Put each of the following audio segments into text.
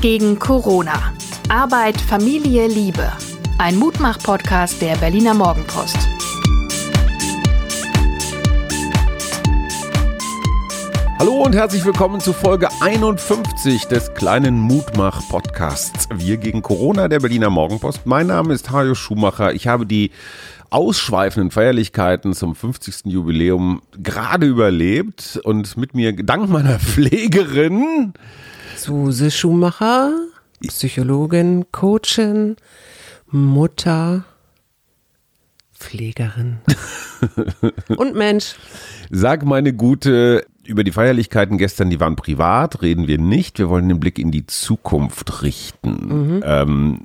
Gegen Corona. Arbeit, Familie, Liebe. Ein Mutmach-Podcast der Berliner Morgenpost. Hallo und herzlich willkommen zu Folge 51 des kleinen Mutmach-Podcasts. Wir gegen Corona der Berliner Morgenpost. Mein Name ist Hajo Schumacher. Ich habe die ausschweifenden Feierlichkeiten zum 50. Jubiläum gerade überlebt und mit mir dank meiner Pflegerin Suse Schumacher, Psychologin, Coachin, Mutter, Pflegerin und Mensch. Sag meine gute, über die Feierlichkeiten gestern, die waren privat, reden wir nicht. Wir wollen den Blick in die Zukunft richten. Mhm. Ähm,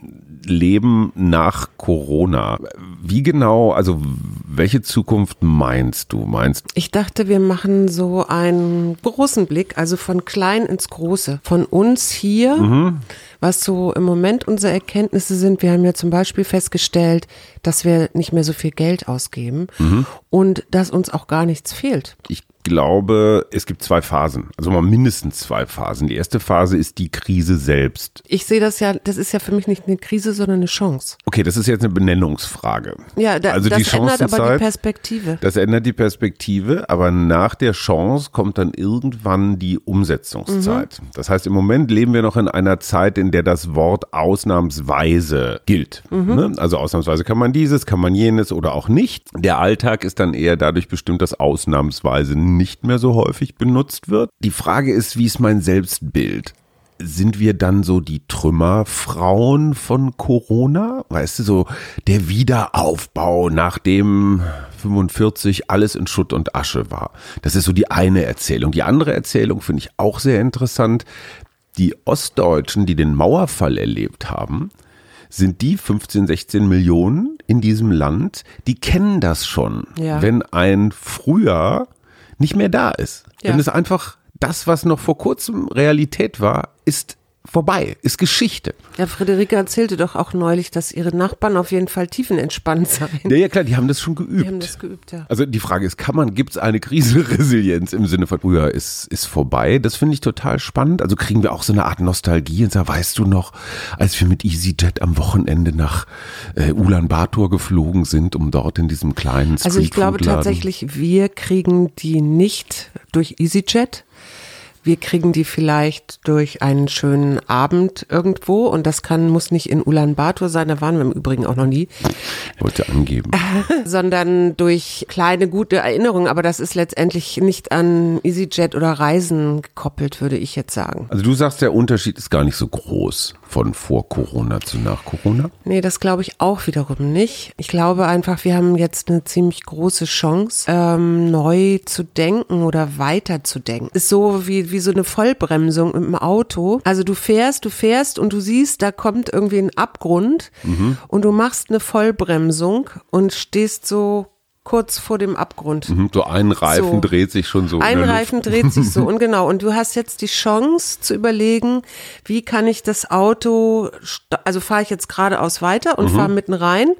Leben nach Corona. Wie genau, also welche Zukunft meinst du? Meinst Ich dachte, wir machen so einen großen Blick, also von klein ins große. Von uns hier, mhm. was so im Moment unsere Erkenntnisse sind. Wir haben ja zum Beispiel festgestellt, dass wir nicht mehr so viel Geld ausgeben mhm. und dass uns auch gar nichts fehlt. Ich glaube, es gibt zwei Phasen, also mal mindestens zwei Phasen. Die erste Phase ist die Krise selbst. Ich sehe das ja, das ist ja für mich nicht eine Krise, sondern eine Chance. Okay, das ist jetzt eine Benennungsfrage. Ja, da, also das ändert aber die Perspektive. Das ändert die Perspektive, aber nach der Chance kommt dann irgendwann die Umsetzungszeit. Mhm. Das heißt, im Moment leben wir noch in einer Zeit, in der das Wort ausnahmsweise gilt. Mhm. Ne? Also ausnahmsweise kann man dieses, kann man jenes oder auch nicht. Der Alltag ist dann eher dadurch bestimmt, dass ausnahmsweise nicht mehr so häufig benutzt wird. Die Frage ist, wie ist mein Selbstbild? Sind wir dann so die Trümmerfrauen von Corona? Weißt du, so der Wiederaufbau, nachdem 45 alles in Schutt und Asche war. Das ist so die eine Erzählung. Die andere Erzählung finde ich auch sehr interessant. Die Ostdeutschen, die den Mauerfall erlebt haben, sind die 15, 16 Millionen in diesem Land, die kennen das schon. Ja. Wenn ein Frühjahr nicht mehr da ist. Ja. Wenn es einfach das, was noch vor kurzem Realität war, ist vorbei, ist Geschichte. Ja, Friederike erzählte doch auch neulich, dass ihre Nachbarn auf jeden Fall tiefenentspannt seien. Ja, ja klar, die haben das schon geübt. Die haben das geübt, ja. Also die Frage ist, kann man, gibt es eine Krisenresilienz im Sinne von früher ist, ist vorbei? Das finde ich total spannend. Also kriegen wir auch so eine Art Nostalgie und sagen, weißt du noch, als wir mit EasyJet am Wochenende nach äh, Ulaanbaatar geflogen sind, um dort in diesem kleinen Also ich glaube tatsächlich, wir kriegen die nicht durch EasyJet, wir kriegen die vielleicht durch einen schönen Abend irgendwo und das kann, muss nicht in Ulaanbaatar sein, da waren wir im Übrigen auch noch nie. Wollte angeben. Sondern durch kleine gute Erinnerungen, aber das ist letztendlich nicht an EasyJet oder Reisen gekoppelt, würde ich jetzt sagen. Also du sagst, der Unterschied ist gar nicht so groß von vor Corona zu nach Corona? Nee, das glaube ich auch wiederum nicht. Ich glaube einfach, wir haben jetzt eine ziemlich große Chance, ähm, neu zu denken oder weiter zu denken. Ist so wie, wie so eine Vollbremsung im Auto. Also du fährst, du fährst und du siehst, da kommt irgendwie ein Abgrund mhm. und du machst eine Vollbremsung und stehst so kurz vor dem Abgrund. Mhm, so ein Reifen so. dreht sich schon so. Ein Reifen dreht sich so und genau. Und du hast jetzt die Chance zu überlegen, wie kann ich das Auto, also fahre ich jetzt geradeaus weiter und mhm. fahre mitten rein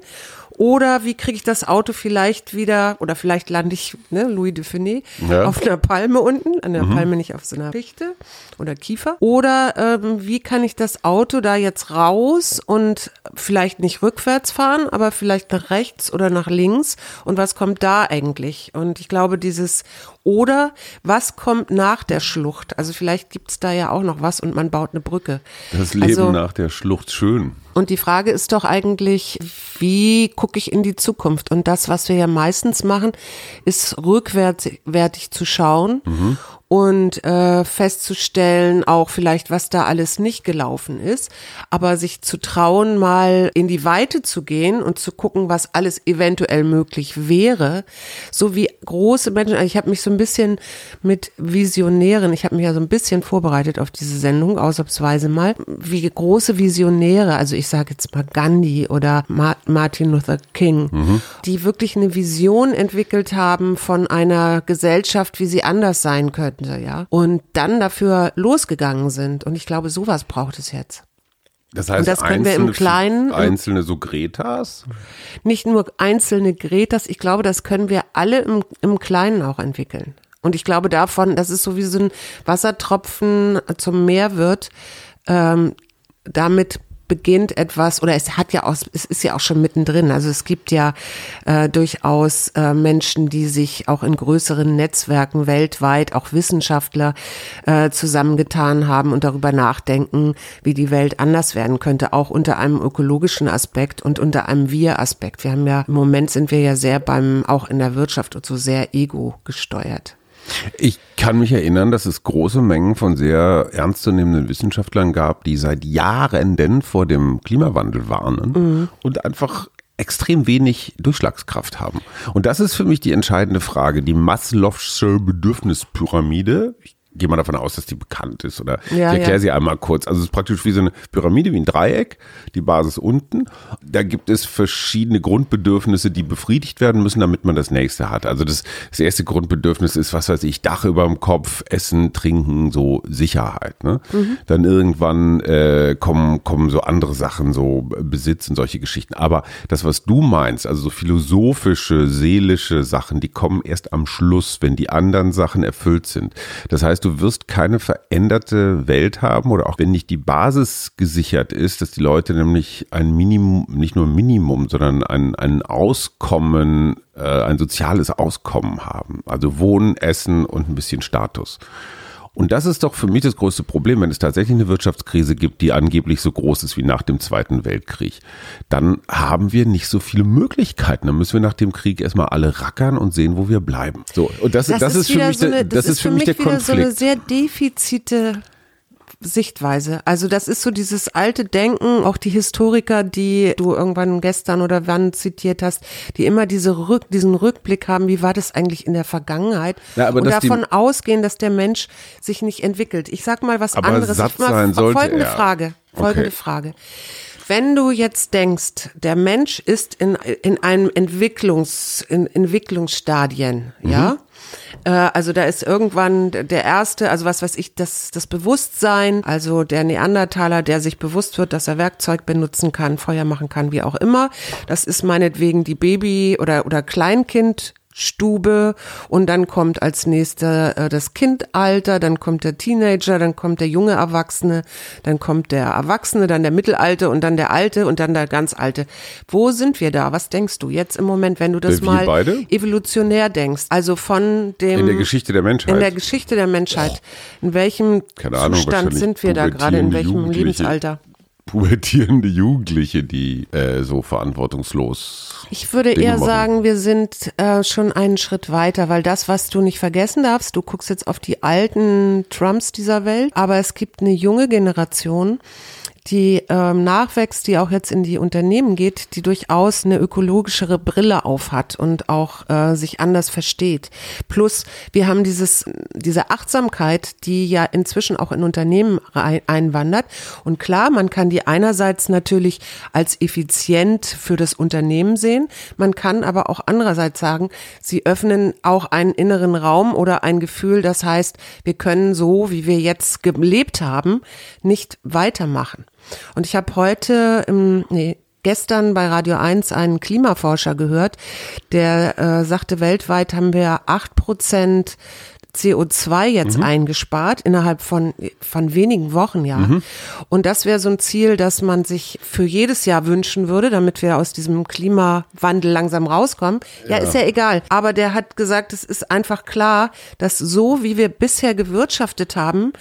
oder wie kriege ich das Auto vielleicht wieder, oder vielleicht lande ich, ne, Louis de Funès, ja. auf einer Palme unten, an der mhm. Palme nicht auf so einer Fichte oder Kiefer. Oder ähm, wie kann ich das Auto da jetzt raus und vielleicht nicht rückwärts fahren, aber vielleicht nach rechts oder nach links? Und was kommt da eigentlich? Und ich glaube, dieses oder was kommt nach der Schlucht? Also vielleicht gibt es da ja auch noch was und man baut eine Brücke. Das Leben also, nach der Schlucht schön. Und die Frage ist doch eigentlich, wie gucke ich in die Zukunft? Und das, was wir ja meistens machen, ist rückwärtig zu schauen mhm und äh, festzustellen, auch vielleicht, was da alles nicht gelaufen ist, aber sich zu trauen, mal in die Weite zu gehen und zu gucken, was alles eventuell möglich wäre, so wie große Menschen. Also ich habe mich so ein bisschen mit Visionären, ich habe mich ja so ein bisschen vorbereitet auf diese Sendung, ausnahmsweise mal, wie große Visionäre, also ich sage jetzt mal Gandhi oder Martin Luther King, mhm. die wirklich eine Vision entwickelt haben von einer Gesellschaft, wie sie anders sein könnte ja, und dann dafür losgegangen sind. Und ich glaube, sowas braucht es jetzt. Das heißt, und das können wir im Kleinen. Einzelne so Gretas? Nicht nur einzelne Gretas, ich glaube, das können wir alle im, im Kleinen auch entwickeln. Und ich glaube davon, dass es so wie so ein Wassertropfen zum Meer wird, ähm, damit beginnt etwas, oder es hat ja auch, es ist ja auch schon mittendrin. Also es gibt ja äh, durchaus äh, Menschen, die sich auch in größeren Netzwerken weltweit, auch Wissenschaftler, äh, zusammengetan haben und darüber nachdenken, wie die Welt anders werden könnte, auch unter einem ökologischen Aspekt und unter einem Wir-Aspekt. Wir haben ja, im Moment sind wir ja sehr beim, auch in der Wirtschaft und so sehr ego gesteuert. Ich kann mich erinnern, dass es große Mengen von sehr ernstzunehmenden Wissenschaftlern gab, die seit Jahren denn vor dem Klimawandel warnen mhm. und einfach extrem wenig Durchschlagskraft haben. Und das ist für mich die entscheidende Frage. Die Maslow'sche Bedürfnispyramide. Ich gehe mal davon aus, dass die bekannt ist. Oder ja, ich erkläre ja. sie einmal kurz. Also es ist praktisch wie so eine Pyramide, wie ein Dreieck, die Basis unten. Da gibt es verschiedene Grundbedürfnisse, die befriedigt werden müssen, damit man das nächste hat. Also das, das erste Grundbedürfnis ist, was weiß ich, Dach über dem Kopf, Essen, Trinken, so Sicherheit. Ne? Mhm. Dann irgendwann äh, kommen, kommen so andere Sachen, so Besitz und solche Geschichten. Aber das, was du meinst, also so philosophische, seelische Sachen, die kommen erst am Schluss, wenn die anderen Sachen erfüllt sind. Das heißt, du wirst keine veränderte Welt haben oder auch wenn nicht die Basis gesichert ist, dass die Leute nämlich ein Minimum, nicht nur ein Minimum, sondern ein, ein Auskommen, äh, ein soziales Auskommen haben. Also Wohnen, Essen und ein bisschen Status. Und das ist doch für mich das größte Problem, wenn es tatsächlich eine Wirtschaftskrise gibt, die angeblich so groß ist wie nach dem Zweiten Weltkrieg. Dann haben wir nicht so viele Möglichkeiten. Dann müssen wir nach dem Krieg erstmal alle rackern und sehen, wo wir bleiben. So, und das, das, das ist, ist, für mich, so eine, das, das ist für mich der Konflikt. So eine sehr defizite Sichtweise. Also das ist so dieses alte Denken, auch die Historiker, die du irgendwann gestern oder wann zitiert hast, die immer diese Rück, diesen Rückblick haben, wie war das eigentlich in der Vergangenheit ja, und davon ausgehen, dass der Mensch sich nicht entwickelt. Ich sag mal was aber anderes. Mal, sein sollte folgende er. Frage, folgende okay. Frage. Wenn du jetzt denkst, der Mensch ist in, in einem Entwicklungs, in Entwicklungsstadien, mhm. ja, also da ist irgendwann der erste, also was weiß ich, das, das Bewusstsein, also der Neandertaler, der sich bewusst wird, dass er Werkzeug benutzen kann, Feuer machen kann, wie auch immer. Das ist meinetwegen die Baby- oder, oder Kleinkind Stube und dann kommt als nächster äh, das Kindalter, dann kommt der Teenager, dann kommt der junge Erwachsene, dann kommt der Erwachsene, dann der Mittelalte und dann der Alte und dann der ganz Alte. Wo sind wir da? Was denkst du jetzt im Moment, wenn du das wir mal beide? evolutionär denkst? Also von dem in der Geschichte der Menschheit. In der Geschichte der Menschheit. In welchem Ahnung, Zustand sind wir da gerade? In welchem Lebensalter? Pubertierende Jugendliche, die äh, so verantwortungslos. Ich würde Dinge eher machen. sagen, wir sind äh, schon einen Schritt weiter, weil das, was du nicht vergessen darfst, du guckst jetzt auf die alten Trumps dieser Welt, aber es gibt eine junge Generation, die ähm, nachwächst, die auch jetzt in die Unternehmen geht, die durchaus eine ökologischere Brille aufhat und auch äh, sich anders versteht. Plus, wir haben dieses, diese Achtsamkeit, die ja inzwischen auch in Unternehmen einwandert. Und klar, man kann die einerseits natürlich als effizient für das Unternehmen sehen. Man kann aber auch andererseits sagen, sie öffnen auch einen inneren Raum oder ein Gefühl, das heißt, wir können so, wie wir jetzt gelebt haben, nicht weitermachen. Und ich habe heute, im, nee, gestern bei Radio 1 einen Klimaforscher gehört, der äh, sagte, weltweit haben wir acht Prozent CO2 jetzt mhm. eingespart innerhalb von, von wenigen Wochen, ja. Mhm. Und das wäre so ein Ziel, das man sich für jedes Jahr wünschen würde, damit wir aus diesem Klimawandel langsam rauskommen. Ja, ja, ist ja egal. Aber der hat gesagt, es ist einfach klar, dass so wie wir bisher gewirtschaftet haben,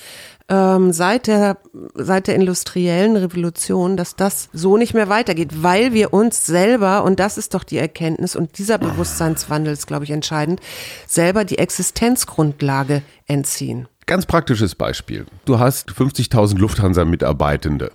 ähm, seit der seit der industriellen Revolution, dass das so nicht mehr weitergeht, weil wir uns selber und das ist doch die Erkenntnis und dieser Bewusstseinswandel ist, glaube ich, entscheidend, selber die Existenzgrundlage entziehen. Ganz praktisches Beispiel. Du hast 50.000 Lufthansa-Mitarbeitende.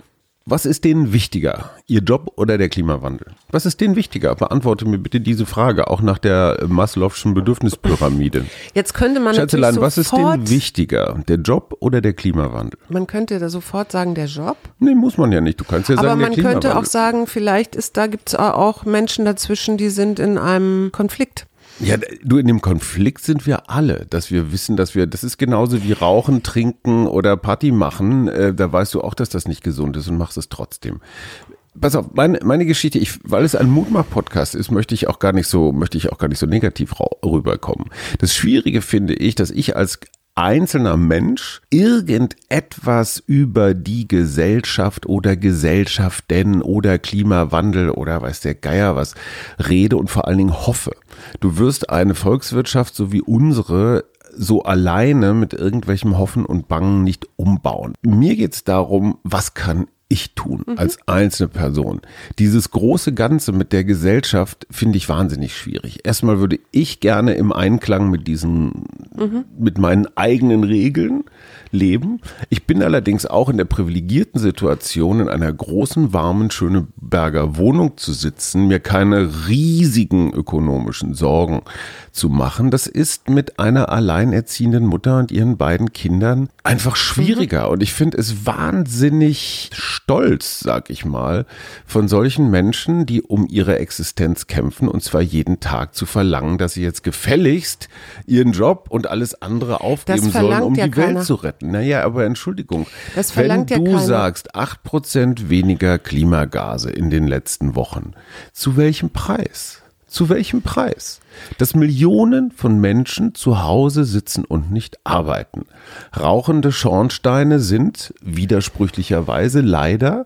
Was ist denen wichtiger, ihr Job oder der Klimawandel? Was ist denen wichtiger? Beantworte mir bitte diese Frage, auch nach der Maslow'schen Bedürfnispyramide. Jetzt könnte man Schätzelein, natürlich was ist denen wichtiger, der Job oder der Klimawandel? Man könnte da sofort sagen, der Job. Nee, muss man ja nicht. Du kannst ja Aber sagen, der Klimawandel. Aber man könnte auch sagen, vielleicht ist da gibt es auch Menschen dazwischen, die sind in einem Konflikt. Ja, du, in dem Konflikt sind wir alle, dass wir wissen, dass wir, das ist genauso wie Rauchen, Trinken oder Party machen. Äh, da weißt du auch, dass das nicht gesund ist und machst es trotzdem. Pass auf, meine, meine Geschichte, ich, weil es ein Mutmach-Podcast ist, möchte ich auch gar nicht so, möchte ich auch gar nicht so negativ rüberkommen. Das Schwierige finde ich, dass ich als einzelner Mensch irgendetwas über die Gesellschaft oder Gesellschaften oder Klimawandel oder weiß der Geier was rede und vor allen Dingen hoffe. Du wirst eine Volkswirtschaft so wie unsere so alleine mit irgendwelchem Hoffen und Bangen nicht umbauen. Mir geht es darum, was kann ich tun mhm. als einzelne Person. Dieses große Ganze mit der Gesellschaft finde ich wahnsinnig schwierig. Erstmal würde ich gerne im Einklang mit diesen, mhm. mit meinen eigenen Regeln leben. Ich bin allerdings auch in der privilegierten Situation, in einer großen, warmen Schöneberger Wohnung zu sitzen, mir keine riesigen ökonomischen Sorgen zu machen. Das ist mit einer alleinerziehenden Mutter und ihren beiden Kindern einfach schwieriger. Mhm. Und ich finde es wahnsinnig stolz, sag ich mal, von solchen Menschen, die um ihre Existenz kämpfen und zwar jeden Tag zu verlangen, dass sie jetzt gefälligst ihren Job und alles andere aufgeben sollen, um ja die keiner. Welt zu retten. Naja, aber Entschuldigung, das wenn du ja sagst, acht Prozent weniger Klimagase in den letzten Wochen, zu welchem Preis? Zu welchem Preis? Dass Millionen von Menschen zu Hause sitzen und nicht arbeiten. Rauchende Schornsteine sind widersprüchlicherweise leider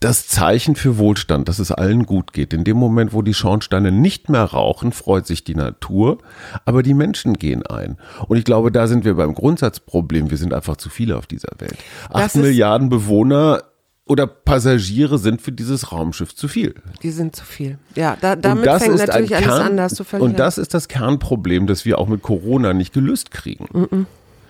das Zeichen für Wohlstand, dass es allen gut geht. In dem Moment, wo die Schornsteine nicht mehr rauchen, freut sich die Natur, aber die Menschen gehen ein. Und ich glaube, da sind wir beim Grundsatzproblem. Wir sind einfach zu viele auf dieser Welt. Acht Milliarden Bewohner oder Passagiere sind für dieses Raumschiff zu viel. Die sind zu viel. Ja, da, damit fängt natürlich Kern, alles an, das zu verlieren. Und das ist das Kernproblem, das wir auch mit Corona nicht gelöst kriegen. Mm -mm.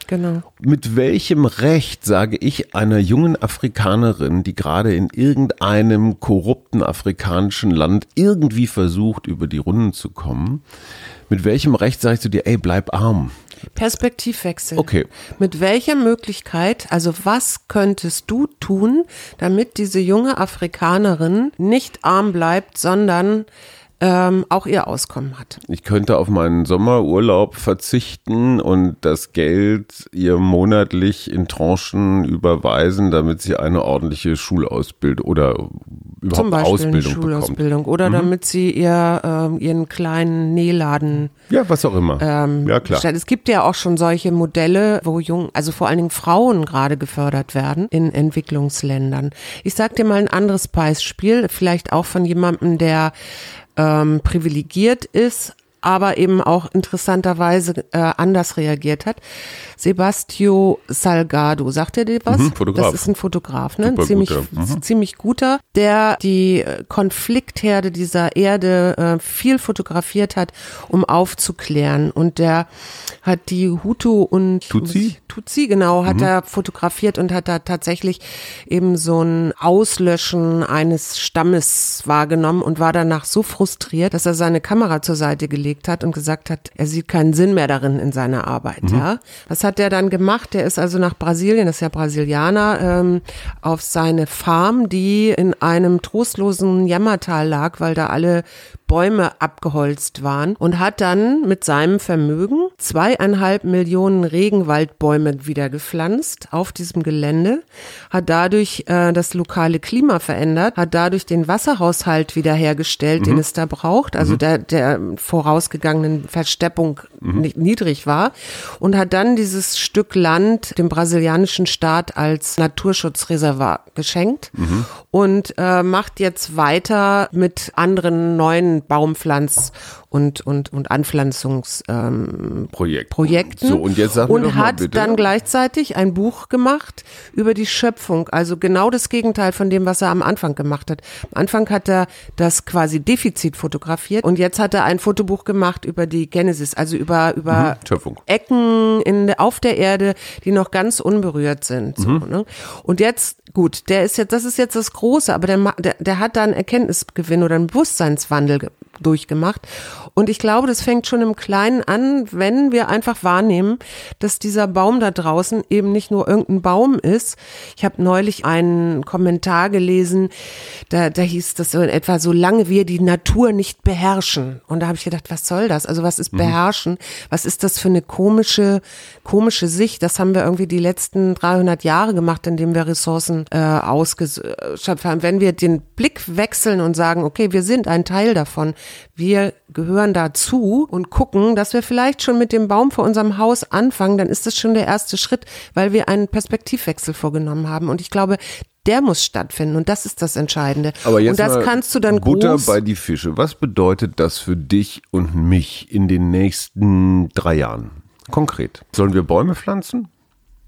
Genau. Mit welchem Recht sage ich einer jungen Afrikanerin, die gerade in irgendeinem korrupten afrikanischen Land irgendwie versucht, über die Runden zu kommen, mit welchem Recht ich zu dir, ey, bleib arm? Perspektivwechsel. Okay. Mit welcher Möglichkeit, also was könntest du tun, damit diese junge Afrikanerin nicht arm bleibt, sondern ähm, auch ihr Auskommen hat. Ich könnte auf meinen Sommerurlaub verzichten und das Geld ihr monatlich in Tranchen überweisen, damit sie eine ordentliche Schulausbildung oder überhaupt Zum Beispiel Ausbildung eine Schulausbildung bekommt. oder mhm. damit sie ihr ähm, ihren kleinen Nähladen ja was auch immer ähm, ja klar stellt. es gibt ja auch schon solche Modelle wo jung also vor allen Dingen Frauen gerade gefördert werden in Entwicklungsländern ich sag dir mal ein anderes Beispiel vielleicht auch von jemandem der ähm, privilegiert ist, aber eben auch interessanterweise äh, anders reagiert hat. Sebastio Salgado, sagt er dir was? Mhm, Fotograf. Das ist ein Fotograf, ne? Super ziemlich, guter. Mhm. ziemlich guter, der die äh, Konfliktherde dieser Erde äh, viel fotografiert hat, um aufzuklären. Und der hat die Hutu und Tutsi, Tutsi genau, hat mhm. er fotografiert und hat da tatsächlich eben so ein Auslöschen eines Stammes wahrgenommen und war danach so frustriert, dass er seine Kamera zur Seite gelegt hat und gesagt hat, er sieht keinen Sinn mehr darin in seiner Arbeit. Mhm. Ja, was hat der dann gemacht? Der ist also nach Brasilien, das ist ja Brasilianer, ähm, auf seine Farm, die in einem trostlosen Jammertal lag, weil da alle Bäume abgeholzt waren und hat dann mit seinem Vermögen zweieinhalb Millionen Regenwaldbäume wieder gepflanzt auf diesem Gelände, hat dadurch äh, das lokale Klima verändert, hat dadurch den Wasserhaushalt wiederhergestellt, mhm. den es da braucht, also mhm. der, der vorausgegangenen Versteppung mhm. niedrig war und hat dann dieses Stück Land dem brasilianischen Staat als Naturschutzreservat geschenkt mhm. und äh, macht jetzt weiter mit anderen neuen Baumpflanz- und, und, und Anpflanzungsprojekten. Ähm, So, und jetzt sag Und hat bitte. dann gleichzeitig ein Buch gemacht über die Schöpfung. Also genau das Gegenteil von dem, was er am Anfang gemacht hat. Am Anfang hat er das quasi Defizit fotografiert und jetzt hat er ein Fotobuch gemacht über die Genesis, also über, über mhm, Ecken in, auf der Erde, die noch ganz unberührt sind. So, mhm. ne? Und jetzt gut, der ist jetzt, das ist jetzt das Große, aber der, der, der hat da einen Erkenntnisgewinn oder einen Bewusstseinswandel durchgemacht. Und ich glaube, das fängt schon im Kleinen an, wenn wir einfach wahrnehmen, dass dieser Baum da draußen eben nicht nur irgendein Baum ist. Ich habe neulich einen Kommentar gelesen, da, da hieß das so in etwa, solange wir die Natur nicht beherrschen. Und da habe ich gedacht, was soll das? Also was ist mhm. beherrschen? Was ist das für eine komische, komische Sicht? Das haben wir irgendwie die letzten 300 Jahre gemacht, indem wir Ressourcen äh, ausgeschöpft haben. Wenn wir den Blick wechseln und sagen, okay, wir sind ein Teil davon, wir gehören dazu und gucken, dass wir vielleicht schon mit dem Baum vor unserem Haus anfangen, dann ist das schon der erste Schritt, weil wir einen Perspektivwechsel vorgenommen haben. Und ich glaube, der muss stattfinden und das ist das Entscheidende. Aber jetzt und das kannst du dann Butter bei die Fische. Was bedeutet das für dich und mich in den nächsten drei Jahren? Konkret. Sollen wir Bäume pflanzen?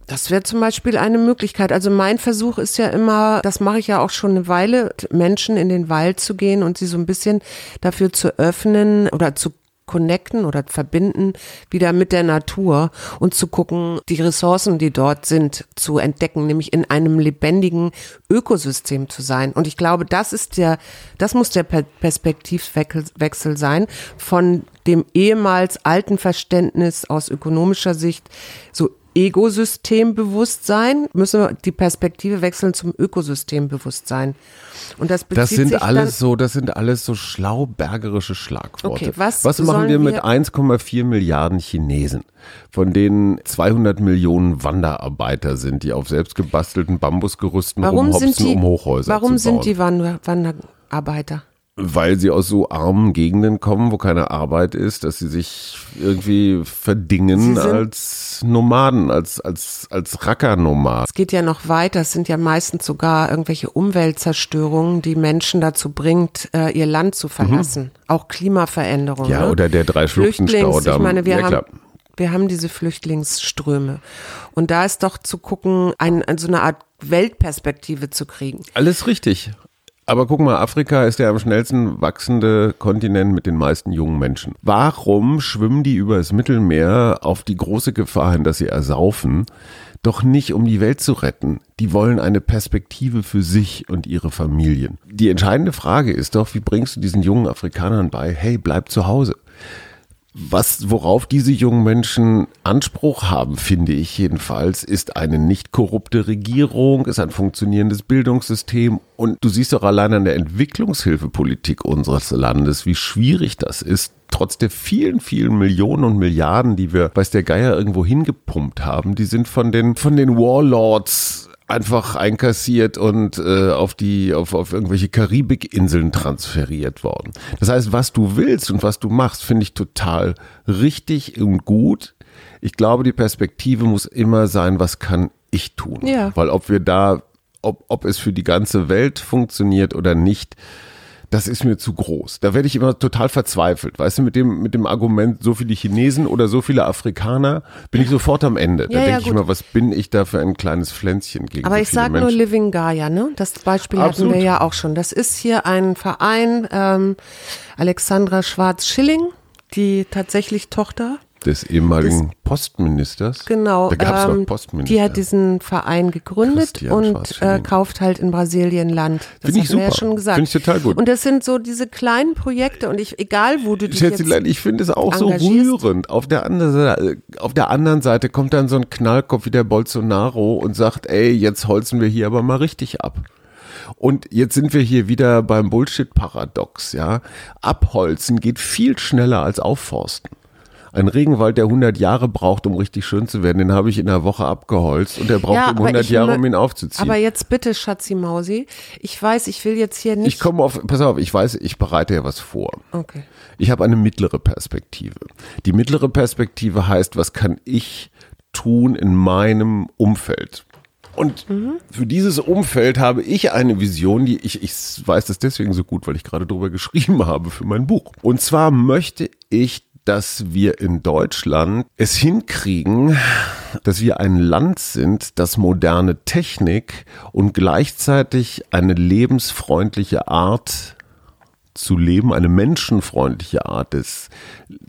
Das wäre zum Beispiel eine Möglichkeit. Also mein Versuch ist ja immer, das mache ich ja auch schon eine Weile, Menschen in den Wald zu gehen und sie so ein bisschen dafür zu öffnen oder zu connecten oder verbinden wieder mit der Natur und zu gucken, die Ressourcen, die dort sind, zu entdecken, nämlich in einem lebendigen Ökosystem zu sein. Und ich glaube, das ist der, das muss der Perspektivwechsel sein von dem ehemals alten Verständnis aus ökonomischer Sicht, so Ego-Systembewusstsein, müssen wir die Perspektive wechseln zum Ökosystembewusstsein. Und das bezieht Das sind sich alles so, das sind alles so schlaubergerische Schlagworte. Okay, was was machen wir mit wir- 1,4 Milliarden Chinesen, von denen 200 Millionen Wanderarbeiter sind, die auf selbstgebastelten Bambusgerüsten Warum rumhopsen, die, um Hochhäuser warum zu bauen? sind die Wander Wanderarbeiter? Weil sie aus so armen Gegenden kommen, wo keine Arbeit ist, dass sie sich irgendwie verdingen als Nomaden, als, als, als Rackernomaden. Es geht ja noch weiter. Es sind ja meistens sogar irgendwelche Umweltzerstörungen, die Menschen dazu bringt, äh, ihr Land zu verlassen. Auch Klimaveränderungen. Mhm. Ja, ne? oder der Drei-Schluchten-Staudamm. Ich meine, wir Ja, haben, wir haben diese Flüchtlingsströme. Und da ist doch zu gucken, ein, so eine Art Weltperspektive zu kriegen. Alles richtig. Aber guck mal, Afrika ist der am schnellsten wachsende Kontinent mit den meisten jungen Menschen. Warum schwimmen die über das Mittelmeer auf die große Gefahr hin, dass sie ersaufen? Doch nicht, um die Welt zu retten. Die wollen eine Perspektive für sich und ihre Familien. Die entscheidende Frage ist doch, wie bringst du diesen jungen Afrikanern bei, hey, bleib zu Hause? Was, worauf diese jungen Menschen Anspruch haben, finde ich jedenfalls, ist eine nicht korrupte Regierung, ist ein funktionierendes Bildungssystem. Und du siehst doch allein an der Entwicklungshilfepolitik unseres Landes, wie schwierig das ist, trotz der vielen, vielen Millionen und Milliarden, die wir, weiß der Geier, irgendwo hingepumpt haben, die sind von den, von den Warlords einfach einkassiert und äh, auf die auf, auf irgendwelche Karibikinseln transferiert worden. Das heißt, was du willst und was du machst, finde ich total richtig und gut. Ich glaube, die Perspektive muss immer sein, was kann ich tun? Ja. Weil ob wir da, ob, ob es für die ganze Welt funktioniert oder nicht, das ist mir zu groß. Da werde ich immer total verzweifelt. Weißt du, mit dem, mit dem Argument, so viele Chinesen oder so viele Afrikaner, bin ich sofort am Ende. Da Ja, ja, denke ich gut. immer, was bin ich da für ein kleines Pflänzchen gegen Aber so ich sage nur? Living Gaia, ne? Das Beispiel Absolut. hatten wir ja auch schon. Das ist hier ein Verein, ähm, Alexandra Schwarz-Schilling, die tatsächlich Tochter Des ehemaligen Postministers. Genau, Da gab es ähm, noch Postminister. die hat diesen Verein gegründet Christian und äh, kauft halt in Brasilien Land. Das Finde ich wir ja super. schon gesagt. Finde ich total gut. Und das sind so diese kleinen Projekte und ich, egal wo du dich jetzt Schätzelein, ich finde es auch so engagierst. rührend. Auf der, anderen Seite, auf der anderen Seite kommt dann so ein Knallkopf wie der Bolsonaro und sagt, ey, jetzt holzen wir hier aber mal richtig ab. Und jetzt sind wir hier wieder beim Bullshit-Paradox, ja. Abholzen geht viel schneller als aufforsten. Ein Regenwald, der 100 Jahre braucht, um richtig schön zu werden, den habe ich in einer Woche abgeholzt und der braucht Ja, um aber 100 ich Jahre, um ihn aufzuziehen. Aber jetzt bitte, Schatzi Mausi, ich weiß, ich will jetzt hier nicht. ich komme auf, pass auf, ich weiß, ich bereite ja was vor. okay. Ich habe eine mittlere Perspektive. Die mittlere Perspektive heißt, was kann ich tun in meinem Umfeld? Und für dieses Umfeld habe ich eine Vision, die ich, ich weiß das deswegen so gut, weil ich gerade darüber geschrieben habe für mein Buch. Und zwar möchte ich, dass wir in Deutschland es hinkriegen, dass wir ein Land sind, das moderne Technik und gleichzeitig eine lebensfreundliche Art zu leben, eine menschenfreundliche Art des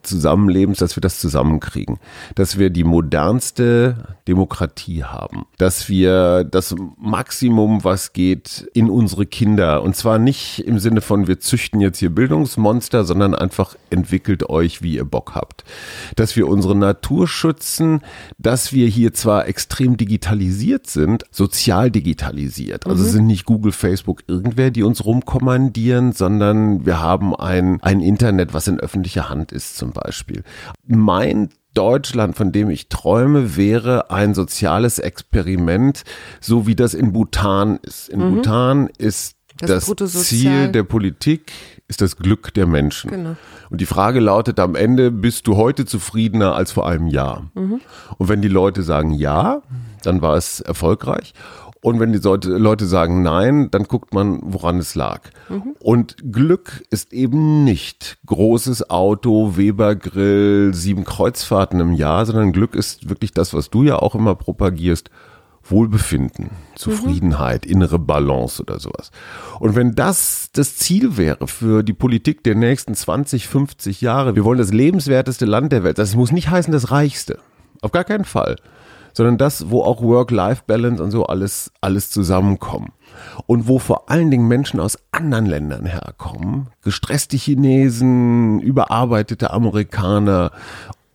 Zusammenlebens, dass wir das zusammenkriegen, dass wir die modernste Demokratie haben, dass wir das Maximum, was geht, in unsere Kinder. Und zwar nicht im Sinne von wir züchten jetzt hier Bildungsmonster, sondern einfach entwickelt euch, wie ihr Bock habt, dass wir unsere Natur schützen, dass wir hier zwar extrem digitalisiert sind, sozial digitalisiert, also es sind nicht Google, Facebook, irgendwer, die uns rumkommandieren, sondern wir haben ein, ein Internet, was in öffentlicher Hand ist zum Beispiel. Mein Deutschland, von dem ich träume, wäre ein soziales Experiment, so wie das in Bhutan ist. In Bhutan ist Das das, Ziel der Politik ist das Glück der Menschen. Genau. Und die Frage lautet am Ende, bist du heute zufriedener als vor einem Jahr? Mhm. Und wenn die Leute sagen ja, dann war es erfolgreich. Und wenn die Leute sagen nein, dann guckt man, woran es lag. Mhm. Und Glück ist eben nicht großes Auto, Webergrill, sieben Kreuzfahrten im Jahr, sondern Glück ist wirklich das, was du ja auch immer propagierst. Wohlbefinden, Zufriedenheit, innere Balance oder sowas. Und wenn das das Ziel wäre für die Politik der nächsten 20, 50 Jahre, wir wollen das lebenswerteste Land der Welt, das muss nicht heißen das reichste. Auf gar keinen Fall sondern das, wo auch Work-Life-Balance und so alles, alles zusammenkommen. Und wo vor allen Dingen Menschen aus anderen Ländern herkommen, gestresste Chinesen, überarbeitete Amerikaner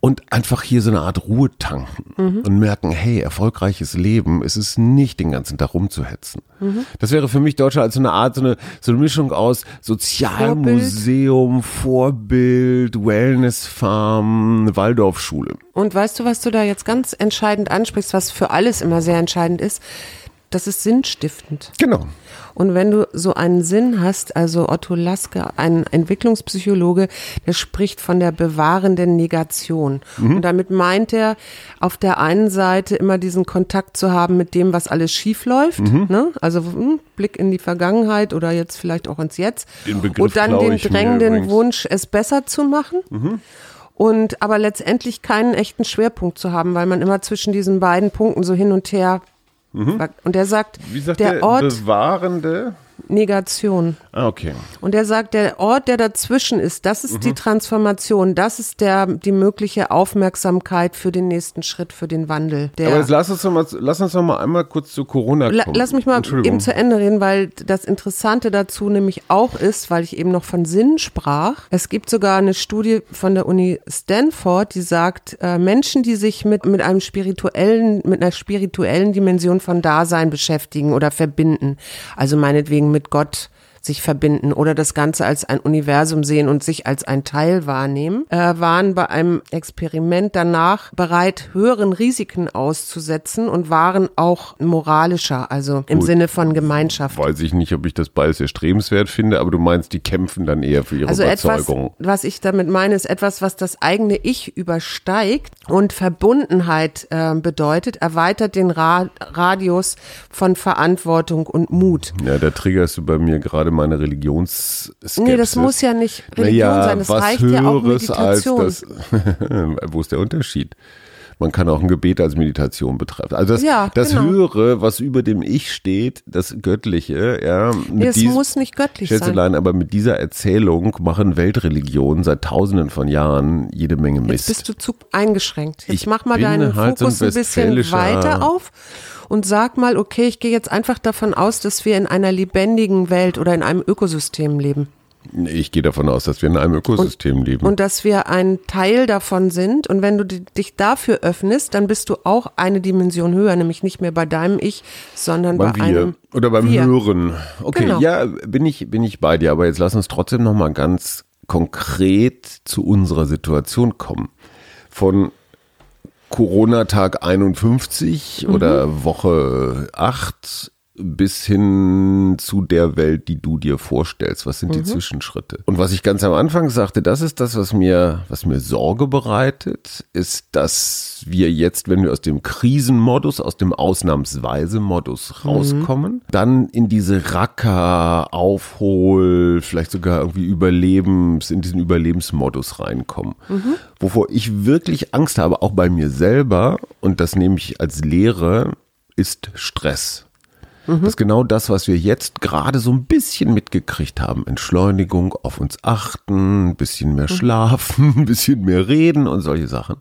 und einfach hier so eine Art Ruhe tanken mhm. und merken, hey, erfolgreiches Leben ist es nicht, den ganzen Tag rumzuhetzen. Mhm. Das wäre für mich Deutschland als so eine Art, so eine, so eine Mischung aus Sozialmuseum, Vorbild, Vorbild Wellnessfarm, Waldorfschule. Und weißt du, was du da jetzt ganz entscheidend ansprichst, was für alles immer sehr entscheidend ist? Das ist sinnstiftend. Genau. Und wenn du so einen Sinn hast, also Otto Laske, ein Entwicklungspsychologe, der spricht von der bewahrenden Negation. Mhm. Und damit meint er, auf der einen Seite immer diesen Kontakt zu haben mit dem, was alles schief läuft, mhm. ne? also hm, Blick in die Vergangenheit oder jetzt vielleicht auch ins Jetzt. Den Begriff und dann den drängenden Wunsch, es besser zu machen. Mhm und aber letztendlich keinen echten Schwerpunkt zu haben, weil man immer zwischen diesen beiden Punkten so hin und her Mhm. Und er sagt, Wie sagt der, der Ort bewahrende Negation. Ah, okay. Und er sagt, der Ort, der dazwischen ist, das ist mhm. die Transformation, das ist der, die mögliche Aufmerksamkeit für den nächsten Schritt, für den Wandel. Aber jetzt lass uns noch mal, lass uns noch mal einmal kurz zu Corona kommen. La, lass mich mal eben zu Ende reden, weil das Interessante dazu nämlich auch ist, weil ich eben noch von Sinn sprach. Es gibt sogar eine Studie von der Uni Stanford, die sagt, äh, Menschen, die sich mit, mit einem spirituellen, mit einer spirituellen Dimension von Dasein beschäftigen oder verbinden, also meinetwegen mit Gott sich verbinden oder das Ganze als ein Universum sehen und sich als ein Teil wahrnehmen, äh, waren bei einem Experiment danach bereit, höheren Risiken auszusetzen und waren auch moralischer, also im Gut. Sinne von Gemeinschaft. Weiß ich nicht, ob ich das beides erstrebenswert finde, aber du meinst, die kämpfen dann eher für ihre also Überzeugung. Etwas, was ich damit meine, ist etwas, was das eigene Ich übersteigt und Verbundenheit äh, bedeutet, erweitert den Ra Radius von Verantwortung und Mut. Ja, da triggerst du bei mir gerade meine Religionsskepsis. Nee, das muss ja nicht Religion naja, sein, das reicht ja auch Meditation. Als das, wo ist der Unterschied? Man kann auch ein Gebet als Meditation betreiben. Also das, ja, das genau. Höhere, was über dem Ich steht, das Göttliche, ja. Nee, es muss nicht göttlich sein. aber mit dieser Erzählung machen Weltreligionen seit tausenden von Jahren jede Menge Mist. Jetzt bist du zu eingeschränkt. Jetzt ich mach mal deinen halt Fokus so ein, ein bisschen weiter auf und sag mal, okay, ich gehe jetzt einfach davon aus, dass wir in einer lebendigen Welt oder in einem Ökosystem leben. Ich gehe davon aus, dass wir in einem Ökosystem und, leben. Und dass wir ein Teil davon sind. Und wenn du dich dafür öffnest, dann bist du auch eine Dimension höher, nämlich nicht mehr bei deinem Ich, sondern beim bei wir. einem Oder beim wir. Hören. Okay, genau. ja, bin ich, bin ich bei dir. Aber jetzt lass uns trotzdem nochmal ganz konkret zu unserer Situation kommen. Von Corona-Tag 51 mhm. oder Woche 8 bis hin zu der Welt, die du dir vorstellst. Was sind die mhm. Zwischenschritte? Und was ich ganz am Anfang sagte, das ist das, was mir, was mir Sorge bereitet, ist, dass wir jetzt, wenn wir aus dem Krisenmodus, aus dem Ausnahmsweise-Modus mhm. rauskommen, mhm. dann in diese Racker, Aufhol, vielleicht sogar irgendwie Überlebens, in diesen Überlebensmodus reinkommen. Mhm. Wovor ich wirklich Angst habe, auch bei mir selber, und das nehme ich als Lehre, ist Stress. Mhm. Das ist genau das, was wir jetzt gerade so ein bisschen mitgekriegt haben. Entschleunigung, auf uns achten, ein bisschen mehr mhm. schlafen, ein bisschen mehr reden und solche Sachen.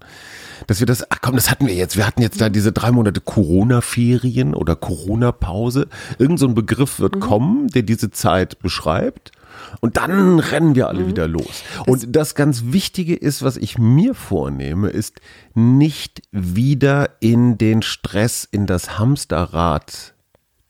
Dass wir das, ach komm, das hatten wir jetzt. Wir hatten jetzt da diese drei Monate Corona-Ferien oder Corona-Pause. Irgend so ein Begriff wird mhm. kommen, der diese Zeit beschreibt. Und dann rennen wir alle mhm. wieder los. Und das ganz Wichtige ist, was ich mir vornehme, ist nicht wieder in den Stress, in das Hamsterrad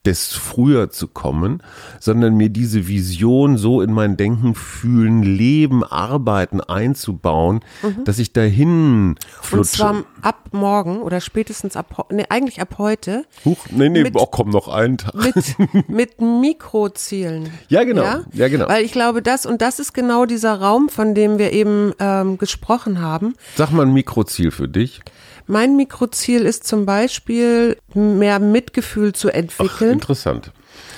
des Früher zu kommen, sondern mir diese Vision so in mein Denken, Fühlen, Leben, Arbeiten einzubauen, mhm. dass ich dahin flutsche. Und zwar ab morgen oder spätestens ab, nee, eigentlich ab heute Huch, nee, nee, Mit- oh, komm noch einen Tag. mit, mit Mikrozielen. Ja, genau. Ja, genau. Weil ich glaube, das und das ist genau dieser Raum, von dem wir eben ähm, gesprochen haben. Sag mal ein Mikroziel für dich. Mein Mikroziel ist zum Beispiel, mehr Mitgefühl zu Ach, entwickeln. interessant.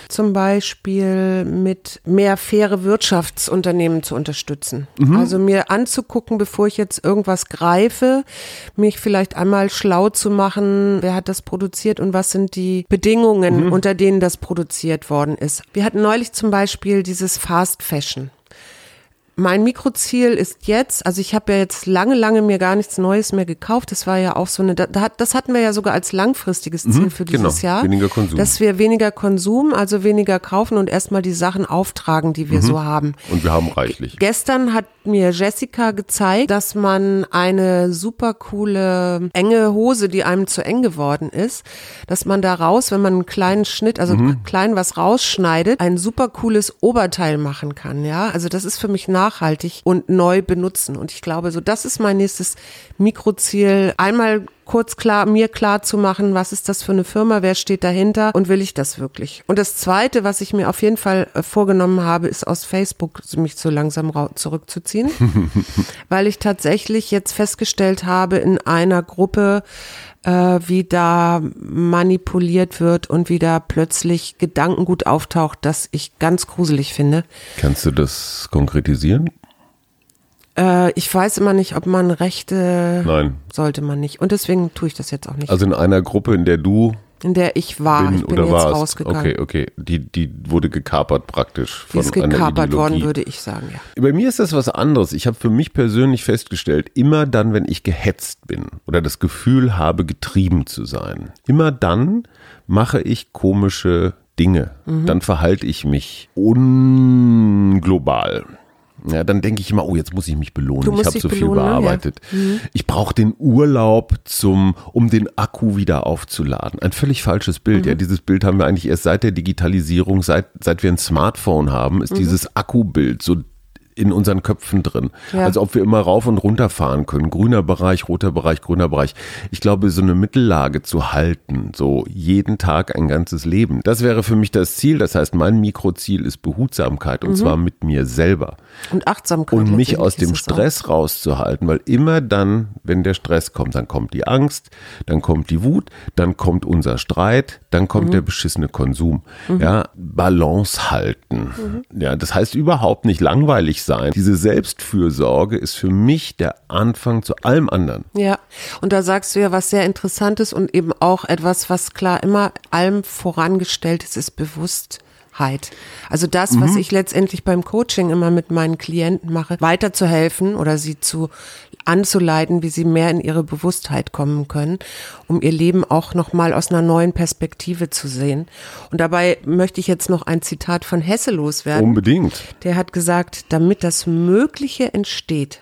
zum Beispiel mit mehr faire Wirtschaftsunternehmen zu unterstützen. Also mir anzugucken, bevor ich jetzt irgendwas greife, mich vielleicht einmal schlau zu machen, wer hat das produziert und was sind die Bedingungen, unter denen das produziert worden ist. Wir hatten neulich zum Beispiel dieses Fast Fashion. Mein Mikroziel ist jetzt, also ich habe ja jetzt lange, lange mir gar nichts Neues mehr gekauft. Das war ja auch so eine, das hatten wir ja sogar als langfristiges Ziel für genau. dieses Jahr. Weniger Konsum. Dass wir weniger Konsum, also weniger kaufen und erstmal die Sachen auftragen, die Mhm. wir so haben. Und wir haben reichlich. Gestern hat mir Jessica gezeigt, dass man eine super coole enge Hose, die einem zu eng geworden ist, dass man da raus, wenn man einen kleinen Schnitt, also Mhm. klein was rausschneidet, ein super cooles Oberteil machen kann, ja? Also das ist für mich nachhaltig und neu benutzen. Und ich glaube, so das ist mein nächstes Mikroziel, einmal kurz klar, mir klar zu machen, was ist das für eine Firma, wer steht dahinter und will ich das wirklich? Und das zweite, was ich mir auf jeden Fall äh, vorgenommen habe, ist aus Facebook mich so langsam zurückzuziehen, weil ich tatsächlich jetzt festgestellt habe in einer Gruppe, äh, wie da manipuliert wird und wie da plötzlich Gedankengut auftaucht, das ich ganz gruselig finde. Kannst du das konkretisieren? Äh, ich weiß immer nicht, ob man Rechte Nein. sollte man nicht. Und deswegen tue ich das jetzt auch nicht. Also in einer Gruppe, in der du in der ich war. bin ich bin oder jetzt warst. rausgegangen. Okay, okay. Die, die wurde gekapert praktisch Die von ist einer gekapert worden, würde ich sagen, ja. Bei mir ist das was anderes. Ich habe für mich persönlich festgestellt, immer dann, wenn ich gehetzt bin oder das Gefühl habe, getrieben zu sein, immer dann mache ich komische Dinge. Mhm. Dann verhalte ich mich unglobal. Ja, dann denke ich immer, oh, jetzt muss ich mich belohnen. Ich habe so viel ne? Ja. bearbeitet. Ich brauche den Urlaub zum, um den Akku wieder aufzuladen. Ein völlig falsches Bild. Mhm. Ja, dieses Bild haben wir eigentlich erst seit der Digitalisierung, seit, seit wir ein Smartphone haben, Mhm. ist dieses Akkubild so in unseren Köpfen drin. Ja. Als ob wir immer rauf und runter fahren können. Grüner Bereich, roter Bereich, grüner Bereich. Ich glaube, so eine Mittellage zu halten, so jeden Tag ein ganzes Leben, das wäre für mich das Ziel. Das heißt, mein Mikroziel ist Behutsamkeit und zwar mit mir selber. Und Achtsamkeit. Und mich aus dem ist es auch. Stress rauszuhalten, weil immer dann, wenn der Stress kommt, dann kommt die Angst, dann kommt die Wut, dann kommt unser Streit, dann kommt der beschissene Konsum. Ja, Balance halten. Ja, das heißt überhaupt nicht langweilig sein. Diese Selbstfürsorge ist für mich der Anfang zu allem anderen. Ja, und da sagst du ja was sehr Interessantes und eben auch etwas, was klar immer allem vorangestellt ist, ist Bewusstheit. Also das, Mhm. was ich letztendlich beim Coaching immer mit meinen Klienten mache, weiterzuhelfen oder sie zu anzuleiten, wie sie mehr in ihre Bewusstheit kommen können, um ihr Leben auch nochmal aus einer neuen Perspektive zu sehen. Und dabei möchte ich jetzt noch ein Zitat von Hesse loswerden. Unbedingt. Der hat gesagt, damit das Mögliche entsteht,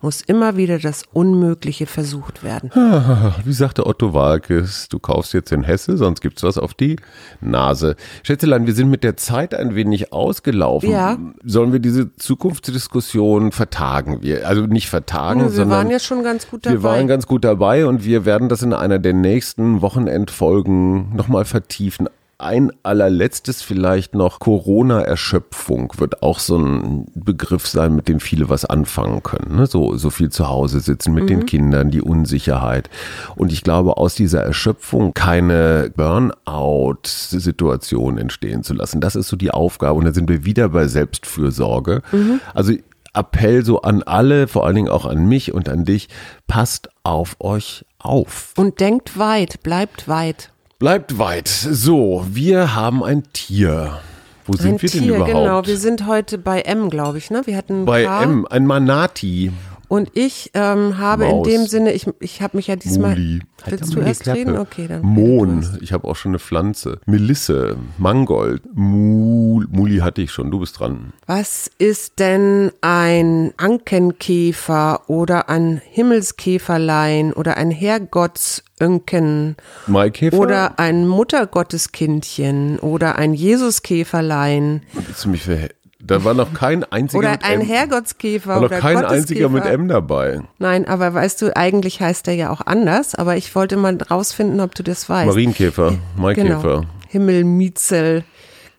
muss immer wieder das Unmögliche versucht werden. Wie sagte Otto Walkes, du kaufst jetzt in Hesse, sonst gibt's was auf die Nase. Schätzelein, wir sind mit der Zeit ein wenig ausgelaufen. Ja. Sollen wir diese Zukunftsdiskussion vertagen? Wir, also nicht vertagen, Wir sondern waren ja schon ganz gut dabei. wir waren ganz gut dabei und wir werden das in einer der nächsten Wochenendfolgen nochmal vertiefen. Ein allerletztes vielleicht noch, Corona-Erschöpfung wird auch so ein Begriff sein, mit dem viele was anfangen können. Ne? So, so viel zu Hause sitzen mit den Kindern, die Unsicherheit. Und ich glaube, aus dieser Erschöpfung keine Burnout-Situation entstehen zu lassen. Das ist so die Aufgabe. Und da sind wir wieder bei Selbstfürsorge. Also Appell so an alle, vor allen Dingen auch an mich und an dich, passt auf euch auf. Und denkt weit, bleibt weit. Bleibt weit. So, wir haben ein Tier. Wo sind Ein wir denn Tier, überhaupt? genau. Wir sind heute bei M, glaube ich, ne? Wir hatten Bei K. M, ein Manati. Und ich ähm, habe Maus. in dem Sinne, ich, ich habe mich ja diesmal. Muli. Halt Willst du erst Klappe. reden? Okay, dann. Mohn. Ich habe auch schon eine Pflanze. Melisse. Mangold. Mul. Muli hatte ich schon. Du bist dran. Was ist denn ein Ankenkäfer oder ein Himmelskäferlein oder ein Herrgottsönken Maikäfer? oder ein Muttergotteskindchen oder ein Jesuskäferlein? Willst du mich für Da war noch kein einziger Oder mit ein M. Herrgottskäfer War noch oder kein einziger mit. M dabei. Nein, aber weißt du, eigentlich heißt er ja auch anders, aber ich wollte mal rausfinden, ob du das weißt. Marienkäfer, Maikäfer. Genau. Himmelmietzel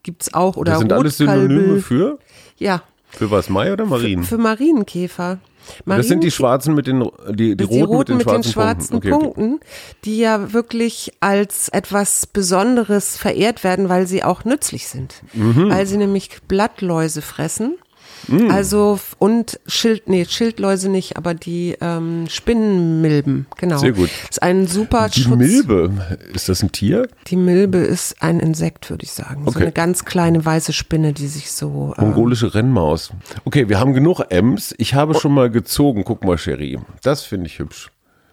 gibt's auch oder Das sind alles Rotkalbel. Synonyme für? Ja, Für was, Mai oder Marien? für Marienkäfer. Das sind die schwarzen mit den, die, die, das roten, sind die mit den schwarzen, Punkten. Okay, okay. Die ja wirklich als etwas Besonderes verehrt werden, weil sie auch nützlich sind. Mhm. Weil sie nämlich Blattläuse fressen. Mhm. Also und Schild, nee, Schildläuse nicht, aber die ähm, Spinnenmilben, genau. Sehr gut. Ist ein super Die Schutz. Milbe, ist das ein Tier? Die Milbe ist ein Insekt, würde ich sagen. So Okay. eine ganz kleine weiße Spinne, die sich so. Äh, Mongolische Rennmaus. Okay, wir haben genug M's. Ich habe schon mal gezogen. Guck mal, Sherry. Das finde ich hübsch.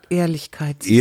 Ehrlichkeit. siehst du?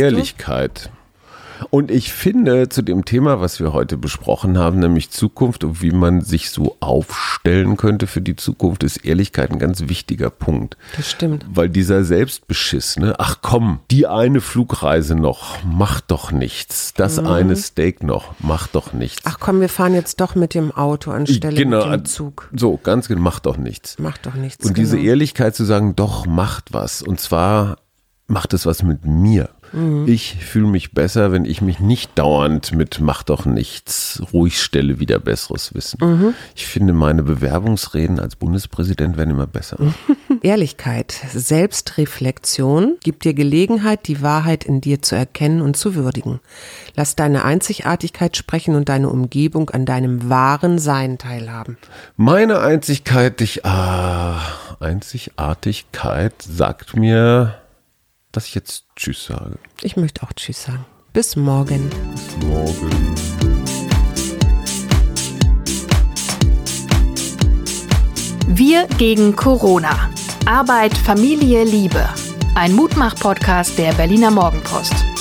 Und ich finde zu dem Thema, was wir heute besprochen haben, nämlich Zukunft und wie man sich so aufstellen könnte für die Zukunft, ist Ehrlichkeit ein ganz wichtiger Punkt. Das stimmt. Weil dieser Selbstbeschiss, ne? Ach komm, die eine Flugreise noch, macht doch nichts. Das eine Steak noch, macht doch nichts. Mhm. Ach komm, wir fahren jetzt doch mit dem Auto anstelle mit dem Zug. So, ganz genau, macht doch nichts. Macht doch nichts. Und diese genau. Ehrlichkeit zu sagen, doch, macht was. Und zwar macht es was mit mir. Mhm. Ich fühle mich besser, wenn ich mich nicht dauernd mit mach doch nichts, ruhig stelle wieder besseres Wissen. Mhm. Ich finde, meine Bewerbungsreden als Bundespräsident werden immer besser. Ehrlichkeit, Selbstreflexion gibt dir Gelegenheit, die Wahrheit in dir zu erkennen und zu würdigen. Lass deine Einzigartigkeit sprechen und deine Umgebung an deinem wahren Sein teilhaben. Meine Einzigkeit, ich, ah, Einzigartigkeit sagt mir, dass ich jetzt Tschüss sage. Ich möchte auch Tschüss sagen. Bis morgen. Morgen. Wir gegen Corona. Arbeit, Familie, Liebe. Ein Mutmach-Podcast der Berliner Morgenpost.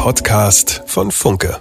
Podcast von Funke.